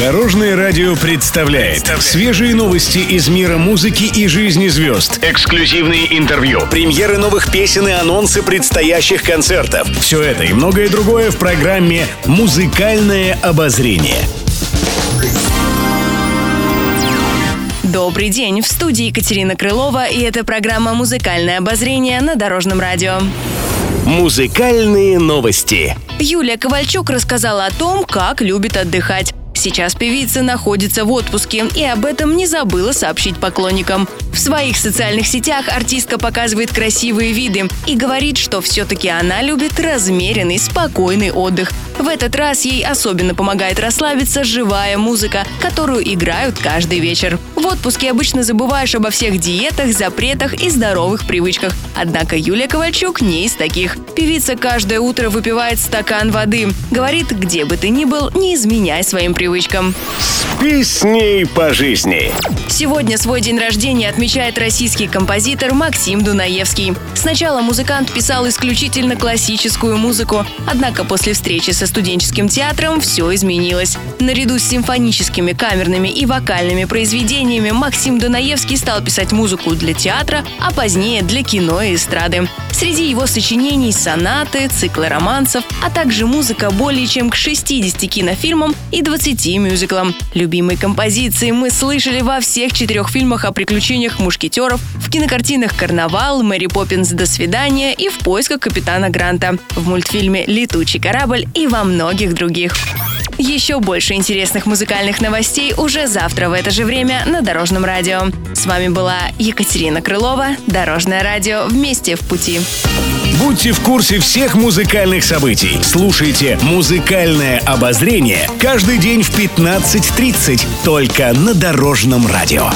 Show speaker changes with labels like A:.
A: Дорожное радио представляет свежие новости из мира музыки и жизни звезд. Эксклюзивные интервью, премьеры новых песен и анонсы предстоящих концертов. Все это и многое другое в программе «Музыкальное обозрение».
B: Добрый день! В студии Екатерина Крылова, и это программа «Музыкальное обозрение» на Дорожном радио.
A: Музыкальные новости.
B: Юлия Ковальчук рассказала о том, как любит отдыхать. Сейчас певица находится в отпуске и об этом не забыла сообщить поклонникам. В своих социальных сетях артистка показывает красивые виды и говорит, что все-таки она любит размеренный, спокойный отдых. В этот раз ей особенно помогает расслабиться живая музыка, которую играют каждый вечер. В отпуске обычно забываешь обо всех диетах, запретах и здоровых привычках. Однако Юлия Ковальчук не из таких. Певица каждое утро выпивает стакан воды. Говорит, где бы ты ни был, не изменяй своим привычкам.
A: Спи с ней по жизни.
B: Сегодня свой день рождения отмечает российский композитор Максим Дунаевский. Сначала музыкант писал исключительно классическую музыку, однако после встречи со студенческим театром все изменилось. Наряду с симфоническими, камерными и вокальными произведениями Максим Дунаевский стал писать музыку для театра, а позднее для кино и эстрады. Среди его сочинений сонаты, циклы романсов, а также музыка более чем к 60 кинофильмам и 20 мюзиклам. Любимые композиции мы слышали во всех четырех фильмах о приключениях мушкетеров, в кинокартинах «Карнавал», «Мэри Поппинс. До свидания» и «В поисках капитана Гранта», в мультфильме «Летучий корабль» и во многих других. Еще больше интересных музыкальных новостей уже завтра в это же время на Дорожном радио. С вами была Екатерина Крылова, Дорожное радио «Вместе в пути».
A: Будьте в курсе всех музыкальных событий. Слушайте «Музыкальное обозрение» каждый день в 15.30 только на Дорожном радио.